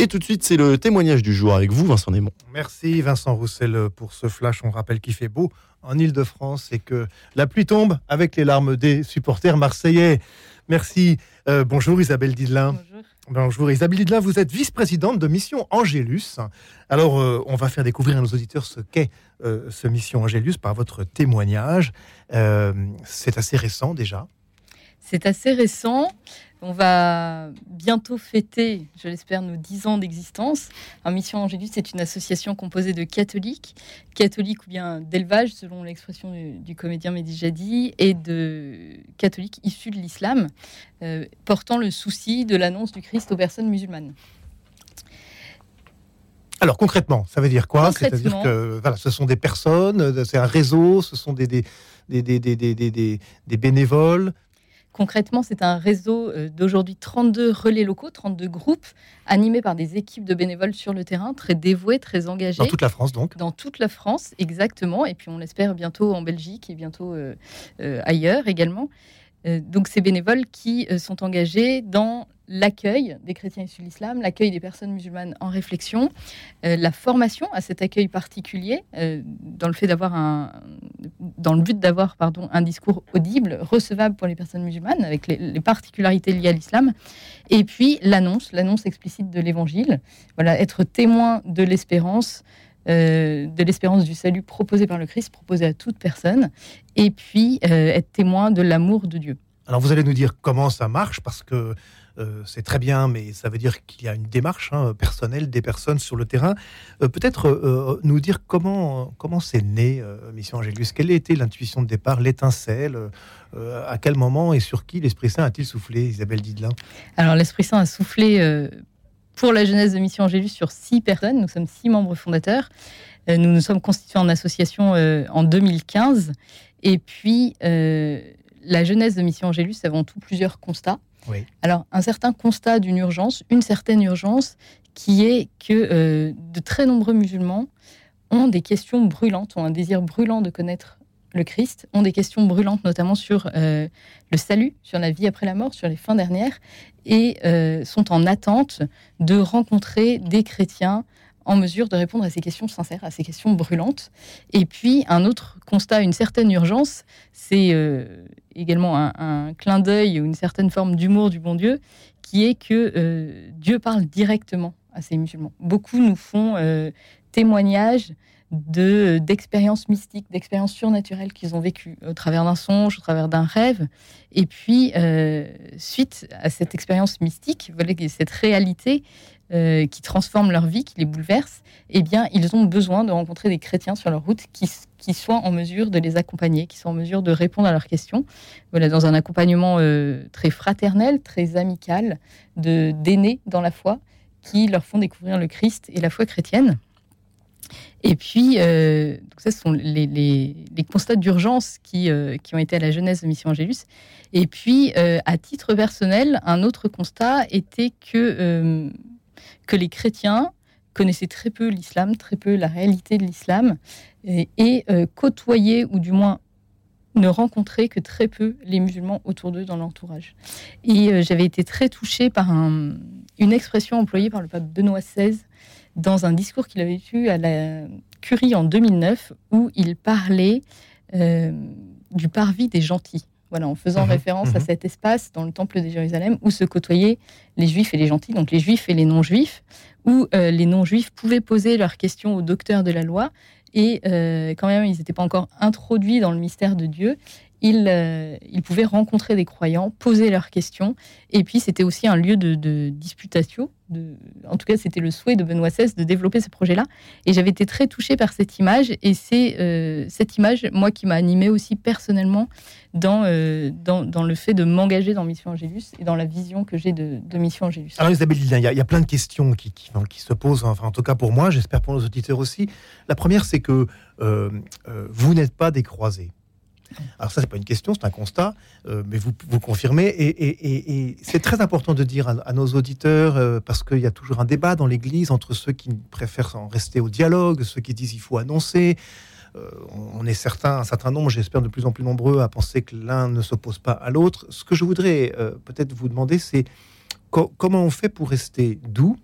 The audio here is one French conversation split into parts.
Et tout de suite, c'est le témoignage du jour avec vous, Vincent Némon. Merci Vincent Roussel pour ce flash. On rappelle qu'il fait beau en Ile-de-France et que la pluie tombe avec les larmes des supporters marseillais. Merci. Euh, bonjour Isabelle Didelin. Bonjour. Bonjour Isabelle Didelin, vous êtes vice-présidente de Mission Angélus. Alors, euh, on va faire découvrir à nos auditeurs ce qu'est euh, ce Mission Angélus par votre témoignage. c'est assez récent déjà. C'est assez récent. On va bientôt fêter, je l'espère, nos 10 ans d'existence. Mission Angélus, c'est une association composée de catholiques, catholiques ou bien d'élevage, selon l'expression du, comédien Mehdi Jadi, et de catholiques issus de l'islam, euh, portant le souci de l'annonce du Christ aux personnes musulmanes. Alors concrètement, ça veut dire quoi? C'est-à-dire que voilà, ce sont des personnes, c'est un réseau, ce sont des, des, des, des bénévoles, Concrètement, c'est un réseau euh, d'aujourd'hui 32 relais locaux, 32 groupes animés par des équipes de bénévoles sur le terrain, très dévoués, très engagés. Dans toute la France, donc Dans toute la France, exactement. Et puis, on l'espère bientôt en Belgique et bientôt euh, euh, ailleurs également. donc, ces bénévoles qui sont engagés dans l'accueil des chrétiens issus de l'islam, l'accueil des personnes musulmanes en réflexion, euh, la formation à cet accueil particulier, euh, dans le fait un, dans le but d'avoir pardon un discours audible, recevable pour les personnes musulmanes, avec les, particularités liées à l'islam, et puis l'annonce, l'annonce explicite de l'Évangile, voilà, être témoin de l'espérance. Euh, de l'espérance du salut proposé par le Christ, proposé à toute personne, et puis être témoin de l'amour de Dieu. Alors vous allez nous dire comment ça marche, parce que euh, c'est très bien, mais ça veut dire qu'il y a une démarche hein, personnelle des personnes sur le terrain. Euh, peut-être euh, nous dire comment comment c'est né Mission Angélus. Quelle a été l'intuition de départ, l'étincelle À quel moment et sur qui l'Esprit Saint a-t-il soufflé, Isabelle Didelin Alors l'Esprit Saint a soufflé pour la jeunesse de Mission Angélus sur six personnes. Nous sommes six membres fondateurs. nous nous sommes constitués en association en 2015. Et puis, la jeunesse de Mission Angélus, avant tout plusieurs constats. Alors, un certain constat d'une urgence, une certaine urgence, qui est que euh, de très nombreux musulmans ont des questions brûlantes, ont un désir brûlant de connaître le Christ, ont des questions brûlantes notamment sur euh, le salut, sur la vie après la mort, sur les fins dernières, et euh, sont en attente de rencontrer des chrétiens en mesure de répondre à ces questions sincères, à ces questions brûlantes. Et puis, un autre constat, une certaine urgence, c'est euh, également un, clin d'œil ou une certaine forme d'humour du bon Dieu, qui est que euh, Dieu parle directement à ces musulmans. Beaucoup nous font euh, témoignage de d'expériences mystiques, d'expériences surnaturelles qu'ils ont vécues au travers d'un songe, au travers d'un rêve. Et puis, suite à cette expérience mystique, cette réalité, euh, qui transforment leur vie, qui les bouleversent, eh bien, ils ont besoin de rencontrer des chrétiens sur leur route qui, qui soient en mesure de les accompagner, qui soient en mesure de répondre à leurs questions. Voilà, dans un accompagnement euh, très fraternel, très amical, de d'aînés dans la foi, qui leur font découvrir le Christ et la foi chrétienne. Et puis, euh, donc ça, ce sont les, constats d'urgence qui, qui ont été à la jeunesse de Mission Angélus. Et puis, à titre personnel, un autre constat était que que les chrétiens connaissaient très peu l'islam, très peu la réalité de l'islam, et, euh, côtoyaient, ou du moins ne rencontraient que très peu les musulmans autour d'eux dans l'entourage. Et euh, j'avais été très touchée par une expression employée par le pape Benoît XVI dans un discours qu'il avait eu à la Curie en 2009, où il parlait euh, du parvis des gentils. Voilà, en faisant mhm. référence à mhm. cet espace dans le temple de Jérusalem où se côtoyaient les juifs et les gentils, donc les juifs et les non-juifs, où euh, les non-juifs pouvaient poser leurs questions aux docteurs de la loi et euh, quand même ils n'étaient pas encore introduits dans le mystère de Dieu ils, euh, ils, pouvaient rencontrer des croyants, poser leurs questions. Et puis, c'était aussi un lieu de, de disputatio. En tout cas, c'était le souhait de Benoît XVI de développer ce projet-là. Et j'avais été très touchée par cette image. Et c'est euh, cette image, moi, qui m'a animée aussi personnellement dans, euh, dans, dans, le fait de m'engager dans Mission Angélus et dans la vision que j'ai de, de, Mission Angélus. Alors, Isabelle il y, il y, a plein de questions qui, qui, qui, se posent, enfin, en tout cas pour moi, j'espère pour nos auditeurs aussi. La première, c'est que vous n'êtes pas des croisés. Alors ça, c'est pas une question, c'est un constat, euh, mais vous, vous confirmez. Et, c'est très important de dire à, nos auditeurs, euh, parce qu'il y a toujours un débat dans l'Église entre ceux qui préfèrent en rester au dialogue, ceux qui disent il faut annoncer. Euh, on est certain, un certain nombre, j'espère de plus en plus nombreux, à penser que l'un ne s'oppose pas à l'autre. Ce que je voudrais peut-être vous demander, c'est comment on fait pour rester doux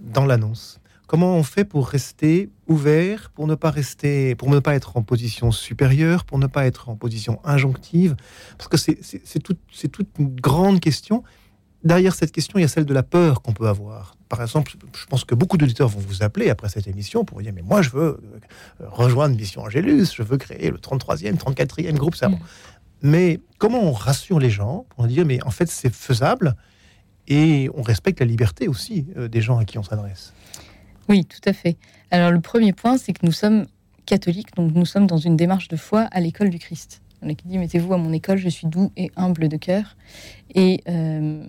dans l'annonce? Comment on fait pour rester ouvert, pour ne pas rester, pour ne pas être en position supérieure, pour ne pas être en position injonctive? Parce que c'est toute, toute une grande question. Derrière cette question, il y a celle de la peur qu'on peut avoir. Par exemple, je pense que beaucoup d'auditeurs vont vous appeler après cette émission pour dire Mais moi, je veux euh, rejoindre Mission Angélus, je veux créer le 33e, 34e groupe savant. Mm. Mais comment on rassure les gens pour dire Mais en fait, c'est faisable et on respecte la liberté aussi euh, des gens à qui on s'adresse? Oui, tout à fait. Alors le premier point, c'est que nous sommes catholiques, donc nous sommes dans une démarche de foi à l'école du Christ. On a dit mettez-vous à mon école, je suis doux et humble de cœur. Et euh,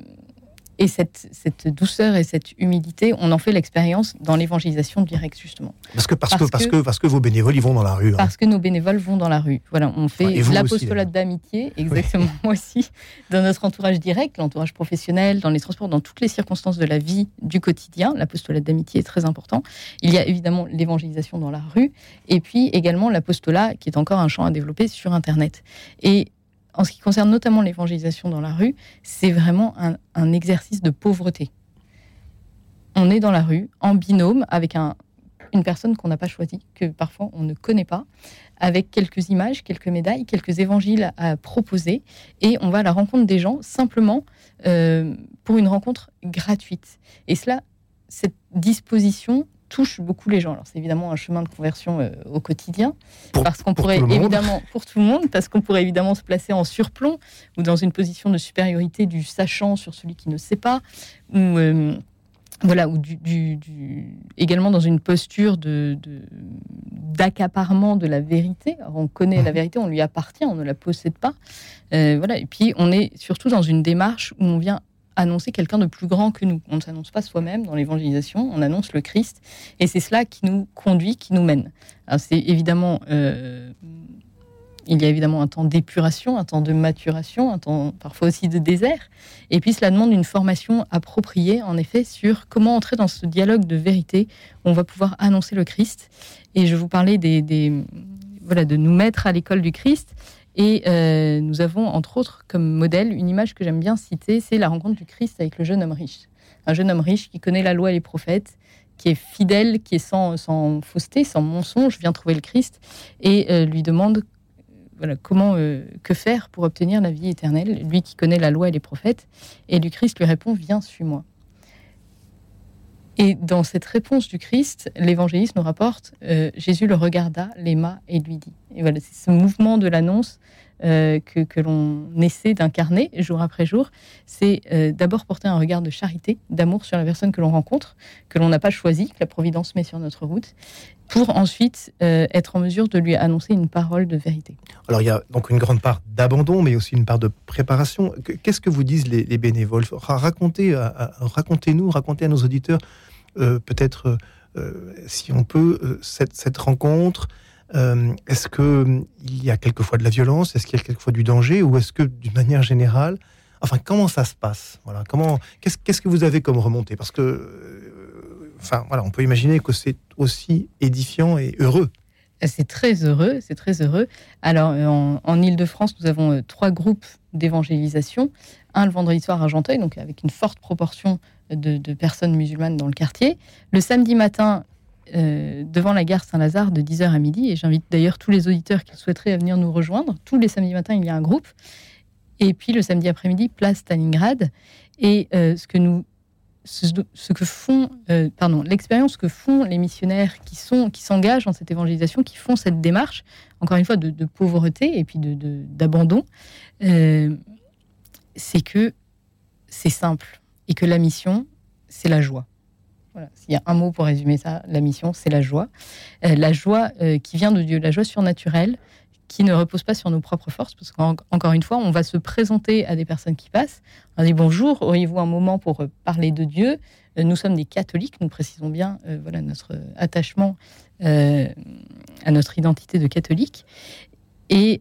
et cette, cette, douceur et cette humilité, on en fait l'expérience dans l'évangélisation directe, justement. Parce que, parce, que, parce, que, parce que vos bénévoles, ils vont dans la rue. Hein. Parce que nos bénévoles vont dans la rue. Voilà, on fait l'apostolat d'amitié, exactement, moi aussi, dans notre entourage direct, l'entourage professionnel, dans les transports, dans toutes les circonstances de la vie du quotidien. L'apostolat d'amitié est très important. Il y a évidemment l'évangélisation dans la rue, et puis également l'apostolat, qui est encore un champ à développer sur Internet. Et en ce qui concerne notamment l'évangélisation dans la rue, c'est vraiment un, exercice de pauvreté. On est dans la rue en binôme avec une personne qu'on n'a pas choisie, que parfois on ne connaît pas, avec quelques images, quelques médailles, quelques évangiles à proposer, et on va à la rencontre des gens simplement euh, pour une rencontre gratuite. Et cela, cette disposition touche beaucoup les gens. Alors c'est évidemment un chemin de conversion euh, au quotidien, parce qu'on pourrait évidemment pour tout le monde, parce qu'on pourrait évidemment se placer en surplomb ou dans une position de supériorité du sachant sur celui qui ne sait pas, ou euh, voilà, ou du, également dans une posture de d'accaparement de, la vérité. on connaît la mhm. vérité, on lui appartient, on ne la possède pas. Euh, voilà, et puis on est surtout dans une démarche où on vient annoncer quelqu'un de plus grand que nous. On ne s'annonce pas soi-même dans l'évangélisation, on annonce le Christ. Et c'est cela qui nous conduit, qui nous mène. C'est évidemment, euh, il y a évidemment un temps d'épuration, un temps de maturation, un temps parfois aussi de désert. Et puis cela demande une formation appropriée, en effet, sur comment entrer dans ce dialogue de vérité où on va pouvoir annoncer le Christ. Et je vous parlais des voilà, de nous mettre à l'école du Christ. Et euh, nous avons, entre autres, comme modèle, une image que j'aime bien citer, c'est la rencontre du Christ avec le jeune homme riche. Un jeune homme riche qui connaît la loi et les prophètes, qui est fidèle, qui est sans, sans fausseté, sans mensonge, vient trouver le Christ et euh, lui demande comment, euh, que faire pour obtenir la vie éternelle, lui qui connaît la loi et les prophètes. Et le Christ lui répond, viens, suis-moi. Et dans cette réponse du Christ, l'évangéliste nous rapporte Jésus le regarda, l'aima et lui dit. Et voilà, c'est ce mouvement de l'annonce euh, que, l'on essaie d'incarner jour après jour, c'est euh, d'abord porter un regard de charité, d'amour sur la personne que l'on rencontre, que l'on n'a pas choisi, que la Providence met sur notre route, pour ensuite euh, être en mesure de lui annoncer une parole de vérité. Alors il y a donc une grande part d'abandon, mais aussi une part de préparation. Qu'est-ce que vous disent les, bénévoles? Racontez, racontez-nous, racontez à nos auditeurs peut-être si on peut cette rencontre euh, est-ce qu'il hum, y a quelquefois de la violence? Est-ce qu'il y a quelquefois du danger? Ou est-ce que, d'une manière générale, enfin, comment ça se passe? Voilà, comment Qu'est-ce que vous avez comme remontée? Parce que, euh, enfin, voilà, on peut imaginer que c'est aussi édifiant et heureux. C'est très heureux, c'est très heureux. Alors, euh, en, en Ile-de-France, nous avons trois groupes d'évangélisation. Un le vendredi soir à Argenteuil, donc avec une forte proportion de, personnes musulmanes dans le quartier. Le samedi matin, euh, devant la gare Saint-Lazare de 10h à midi. Et j'invite d'ailleurs tous les auditeurs qui souhaiteraient venir nous rejoindre. Tous les samedis matins, il y a un groupe. Et puis le samedi après-midi, place Stalingrad. Et euh, ce que nous ce, que font, euh, pardon, l'expérience que font les missionnaires qui sont, qui s'engagent dans cette évangélisation, qui font cette démarche, encore une fois, de, pauvreté et puis d'abandon, de, c'est que c'est simple et que la mission, c'est la joie. S'il y a un mot pour résumer ça, la mission, c'est la joie. Euh, la joie euh, qui vient de Dieu, la joie surnaturelle, qui ne repose pas sur nos propres forces, parce qu'encore une fois, on va se présenter à des personnes qui passent. On dit bonjour, auriez-vous un moment pour euh, parler de Dieu? Nous sommes des catholiques, nous précisons bien voilà, notre attachement à notre identité de catholique, et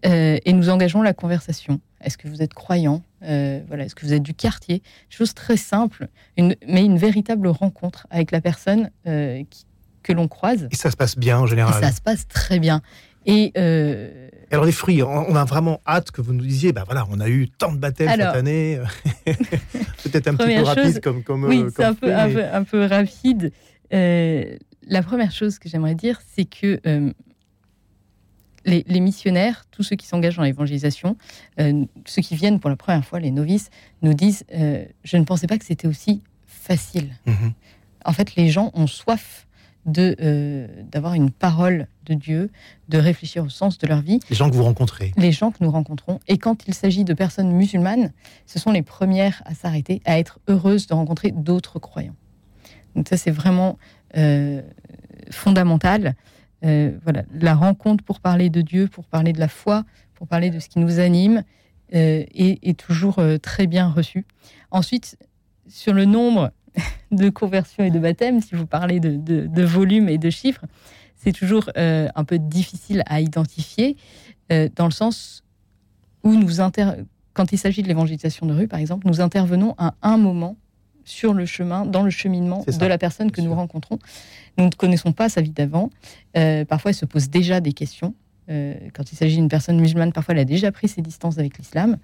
nous engageons la conversation. Est-ce que vous êtes croyant? Euh, voilà, Est-ce que vous êtes du quartier? Chose très simple, mais une véritable rencontre avec la personne euh, que l'on croise. Et ça se passe bien en général? Ça se passe très bien. Et euh, alors les fruits, on a vraiment hâte que vous nous disiez, ben voilà, on a eu tant de baptêmes cette année. Peut-être un petit peu rapide comme comme. Oui, c'est un, peu, un, peu, rapide. La première chose que j'aimerais dire, c'est que euh, les, missionnaires, tous ceux qui s'engagent dans l'évangélisation, euh, ceux qui viennent pour la première fois, les novices, nous disent Je ne pensais pas que c'était aussi facile. Mhm. En fait, les gens ont soif de euh, d'avoir une parole de Dieu, de réfléchir au sens de leur vie. Les gens que vous rencontrez. Les gens que nous rencontrons. Et quand il s'agit de personnes musulmanes, ce sont les premières à s'arrêter, à être heureuses de rencontrer d'autres croyants. Donc ça, c'est vraiment euh, fondamental. Euh, voilà, la rencontre pour parler de Dieu, pour parler de la foi, pour parler de ce qui nous anime, est, est, toujours très bien reçue. Ensuite, sur le nombre de conversion et de baptême, si vous parlez de, volume et de chiffres, c'est toujours euh, un peu difficile à identifier, euh, dans le sens où nous quand il s'agit de l'évangélisation de rue, par exemple, nous intervenons à un moment sur le chemin, dans le cheminement de la personne que nous rencontrons. Nous ne connaissons pas sa vie d'avant. Euh, parfois, elle se pose déjà des questions. Euh, quand il s'agit d'une personne musulmane, parfois elle a déjà pris ses distances avec l'islam.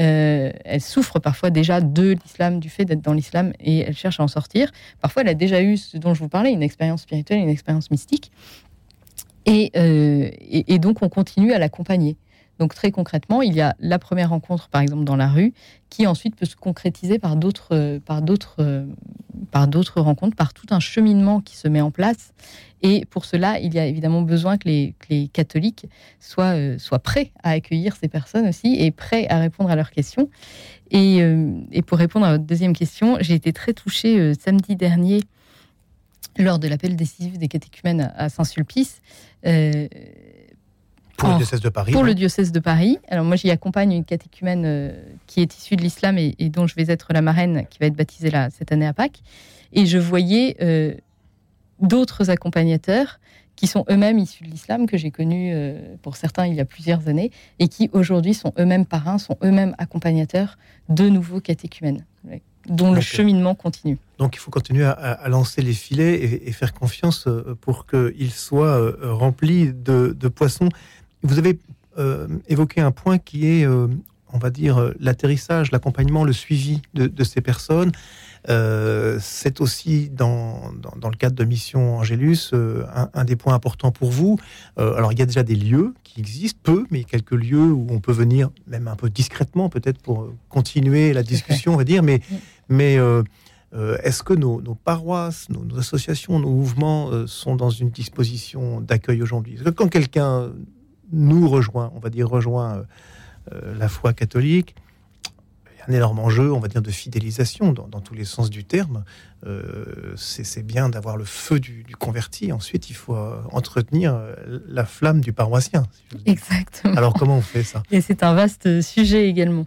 Euh, elle souffre parfois déjà de l'islam, du fait d'être dans l'islam, et elle cherche à en sortir. Parfois, elle a déjà eu ce dont je vous parlais, une expérience spirituelle, une expérience mystique. Et, et donc, on continue à l'accompagner. Donc très concrètement, il y a la première rencontre, par exemple dans la rue, qui ensuite peut se concrétiser par d'autres, par d'autres, rencontres, par tout un cheminement qui se met en place et pour cela, il y a évidemment besoin que les, catholiques soient, euh, soient, prêts à accueillir ces personnes aussi et prêts à répondre à leurs questions. Et, euh, pour répondre à votre deuxième question, j'ai été très touchée euh, samedi dernier lors de l'appel décisif des catéchumènes à, Saint-Sulpice. Pour le diocèse de Paris. Pour le diocèse de Paris. Alors moi, j'y accompagne une catéchumène qui est issue de l'islam et, dont je vais être la marraine, qui va être baptisée là, cette année à Pâques. Et je voyais d'autres accompagnateurs qui sont eux-mêmes issus de l'islam, que j'ai connus euh, pour certains il y a plusieurs années, et qui aujourd'hui sont eux-mêmes parrains, sont eux-mêmes accompagnateurs de nouveaux catéchumènes, dont le cheminement continue. Donc il faut continuer à, lancer les filets et, faire confiance euh, pour qu'ils soient euh, remplis de, poissons. Vous avez évoqué un point qui est, on va dire, l'atterrissage, l'accompagnement, le suivi de ces personnes. Euh, c'est aussi dans, dans, le cadre de Mission Angélus euh, un, des points importants pour vous. Euh, alors il y a déjà des lieux qui existent, peu, mais quelques lieux où on peut venir, même un peu discrètement peut-être pour continuer la discussion, on va dire, mais, mais est-ce que nos, paroisses, nos, associations, nos mouvements sont dans une disposition d'accueil aujourd'hui? Quand quelqu'un nous rejoint, on va dire rejoint la foi catholique, un énorme enjeu, on va dire, de fidélisation dans, tous les sens du terme. Euh, c'est bien d'avoir le feu du, converti. Ensuite, il faut euh, entretenir euh, la flamme du paroissien. Exactement. Alors, comment on fait ça? Et c'est un vaste sujet également.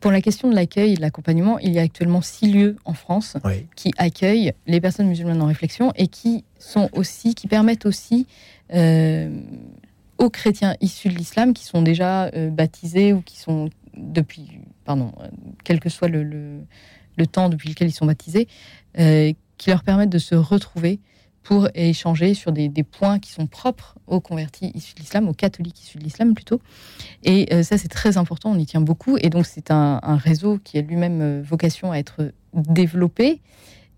pour la question de l'accueil et de l'accompagnement, il y a actuellement six lieux en France qui accueillent les personnes musulmanes en réflexion et qui sont aussi, qui permettent aussi aux chrétiens issus de l'islam qui sont déjà baptisés ou qui sont depuis, pardon, quel que soit le, temps depuis lequel ils sont baptisés, euh, qui leur permettent de se retrouver pour échanger sur des, points qui sont propres aux convertis issus de l'islam, aux catholiques issus de l'islam plutôt. Et euh, ça, c'est très important, on y tient beaucoup. Et donc, c'est un, réseau qui a lui-même euh, vocation à être développé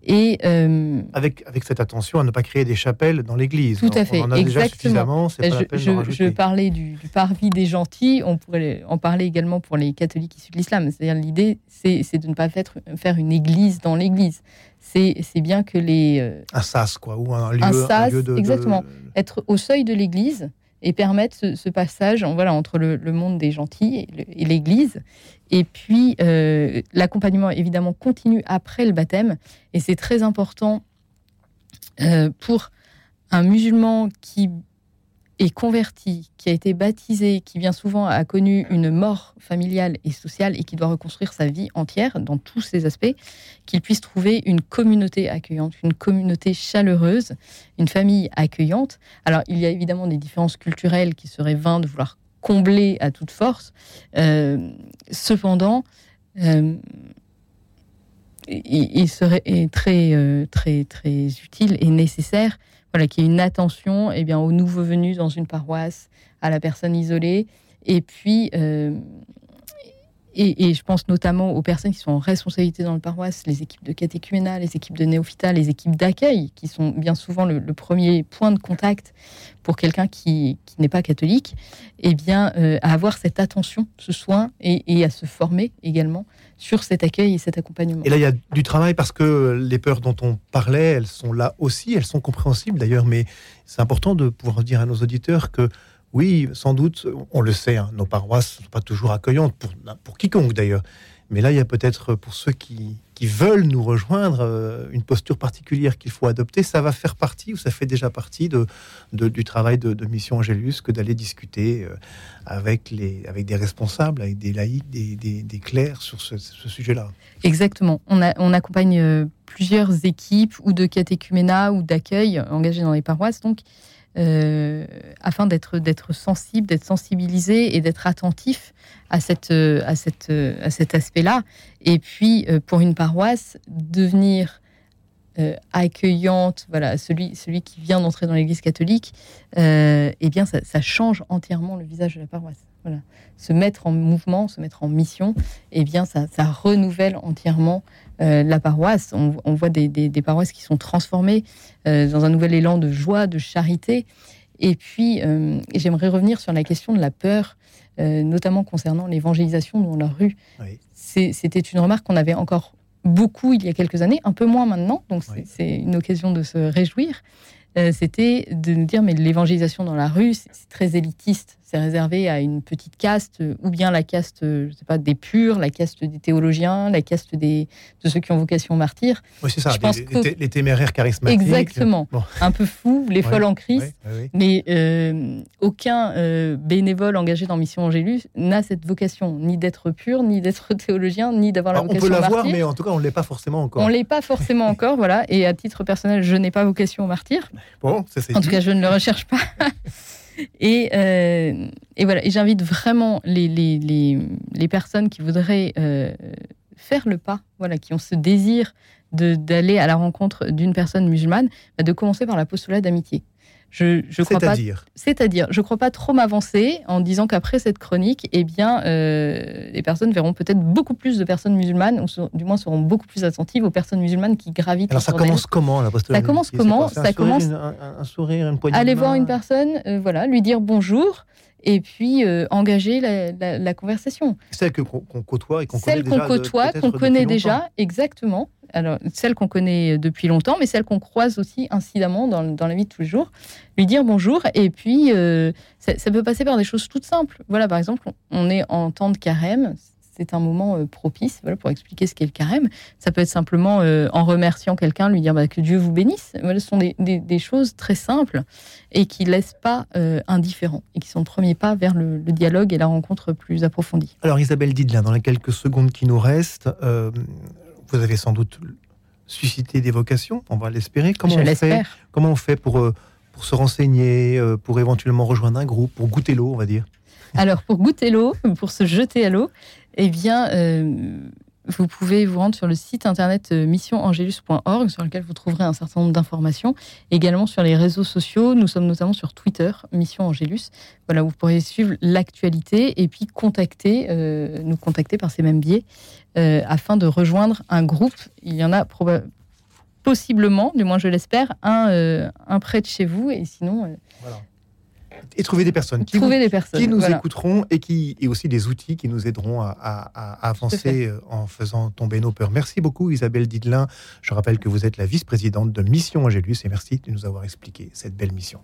et euh, avec, avec cette attention à ne pas créer des chapelles dans l'église. Tout à fait, on en a déjà suffisamment. Pas je, je, parlais du, parvis des gentils, on pourrait en parler également pour les catholiques issus de l'islam. C'est-à-dire l'idée, c'est de ne pas faire, faire une église dans l'église. C'est bien que les... Euh, un sas, quoi, ou un lieu, un sas, de, exactement. Être au seuil de l'église et permettre ce, passage voilà, entre le, monde des gentils et l'Église. Et puis, euh, l'accompagnement, évidemment, continue après le baptême. Et c'est très important euh, pour un musulman qui est converti, qui a été baptisé, qui bien souvent a connu une mort familiale et sociale et qui doit reconstruire sa vie entière dans tous ses aspects, qu'il puisse trouver une communauté accueillante, une communauté chaleureuse, une famille accueillante. Alors, il y a évidemment des différences culturelles qui seraient vains de vouloir combler à toute force. Euh, cependant, euh, il, serait très, euh, très utile et nécessaire voilà, qu'il y ait une attention eh bien, aux nouveaux venus dans une paroisse, à la personne isolée, et puis et, je pense notamment aux personnes qui sont en responsabilité dans le paroisse, les équipes de catéchuménat, les équipes de néophyta, les équipes d'accueil, qui sont bien souvent le, premier point de contact pour quelqu'un qui, n'est pas catholique, et eh bien, euh, à avoir cette attention, ce soin, et, à se former également sur cet accueil et cet accompagnement. Et là, il y a du travail parce que les peurs dont on parlait, elles sont là aussi, elles sont compréhensibles d'ailleurs, mais c'est important de pouvoir dire à nos auditeurs que oui, sans doute, on le sait, hein, nos paroisses ne sont pas toujours accueillantes, pour, pour quiconque d'ailleurs. Mais là, il y a peut-être pour ceux qui, veulent nous rejoindre euh, une posture particulière qu'il faut adopter. Ça va faire partie, ou ça fait déjà partie de, du travail de, Mission Angélus, que d'aller discuter euh, avec, les, avec des responsables, avec des laïcs, des, des, clercs sur ce, sujet-là. Exactement. On, a, on accompagne euh, plusieurs équipes ou de catéchuménat ou d'accueil engagées dans les paroisses. Donc, euh, afin d'être d'être sensible, d'être sensibilisé et d'être attentif à cette à cette à cet aspect-là. Et puis euh, pour une paroisse, devenir euh, accueillante, voilà, celui celui qui vient d'entrer dans l'Église catholique, eh bien ça, ça, change entièrement le visage de la paroisse. Voilà, se mettre en mouvement, se mettre en mission, eh bien ça, ça renouvelle entièrement euh, la paroisse. On, voit des, paroisses qui sont transformées euh, dans un nouvel élan de joie, de charité. Et puis, euh, j'aimerais revenir sur la question de la peur, notamment concernant l'évangélisation dans la rue. C'était une remarque qu'on avait encore beaucoup il y a quelques années, un peu moins maintenant, donc c'est une occasion de se réjouir. C'était de nous dire, mais l'évangélisation dans la rue, c'est très élitiste c'est réservé à une petite caste, ou bien la caste, je sais pas, des purs, la caste des théologiens, la caste des, de ceux qui ont vocation martyr. Oui, c'est ça, les, téméraires charismatiques. Exactement. Un peu fous, les folles en Christ. mais euh, aucun euh, bénévole engagé dans Mission Angélus n'a cette vocation, ni d'être pur, ni d'être théologien, ni d'avoir la vocation On peut l'avoir, mais en tout cas, on ne l'est pas forcément encore. On ne l'est pas forcément encore, voilà. Et à titre personnel, je n'ai pas vocation au martyr. Bon, ça c'est En tout cas, je ne le recherche pas. Euh, et, voilà, et j'invite vraiment les, personnes qui voudraient euh, faire le pas, voilà, qui ont ce désir d'aller à la rencontre d'une personne musulmane, bah, de commencer par la postulat d'amitié. Je, je crois pas. C'est-à-dire, je crois pas trop m'avancer en disant qu'après cette chronique, eh bien, euh, les personnes verront peut-être beaucoup plus de personnes musulmanes, ou du moins seront beaucoup plus attentives aux personnes musulmanes qui gravitent. Alors ça commence comment la Ça commence comment? Ça commence un, sourire, une poignée Aller voir une personne, euh, voilà, lui dire bonjour et puis euh, engager la, conversation. Celle qu'on côtoie et qu'on connaît déjà. Celle qu'on côtoie, qu'on connaît déjà, exactement. Alors, celle qu'on connaît depuis longtemps, mais celle qu'on croise aussi incidemment dans, la vie de tous les jours. Lui dire bonjour, et puis euh, ça, peut passer par des choses toutes simples. Voilà, par exemple, on est en temps de carême, c'est un moment euh, propice voilà, pour expliquer ce qu'est le carême. Ça peut être simplement euh, en remerciant quelqu'un, lui dire bah, que Dieu vous bénisse. ce sont des, choses très simples et qui ne laissent pas indifférents et qui sont le premier pas vers le, dialogue et la rencontre plus approfondie. Alors Isabelle Didlin, dans les quelques secondes qui nous restent, vous avez sans doute suscité des vocations, on va l'espérer. Comment, on fait, comment on fait pour, pour se renseigner, pour éventuellement rejoindre un groupe, pour goûter l'eau, on va dire? Alors, pour goûter l'eau, pour se jeter à l'eau, eh bien, euh, vous pouvez vous rendre sur le site internet euh, missionangelus.org, sur lequel vous trouverez un certain nombre d'informations. Également sur les réseaux sociaux, nous sommes notamment sur Twitter, Mission Angelus. Voilà, vous pourrez suivre l'actualité et puis contacter, euh, nous contacter par ces mêmes biais, afin de rejoindre un groupe. Il y en a possiblement, du moins je l'espère, un, un près de chez vous, et sinon. Et trouver des personnes qui, trouver des personnes, qui nous écouteront et qui et aussi des outils qui nous aideront à, avancer euh, en faisant tomber nos peurs. Merci beaucoup Isabelle Didelin. Je rappelle que vous êtes la vice-présidente de Mission Angélus et merci de nous avoir expliqué cette belle mission.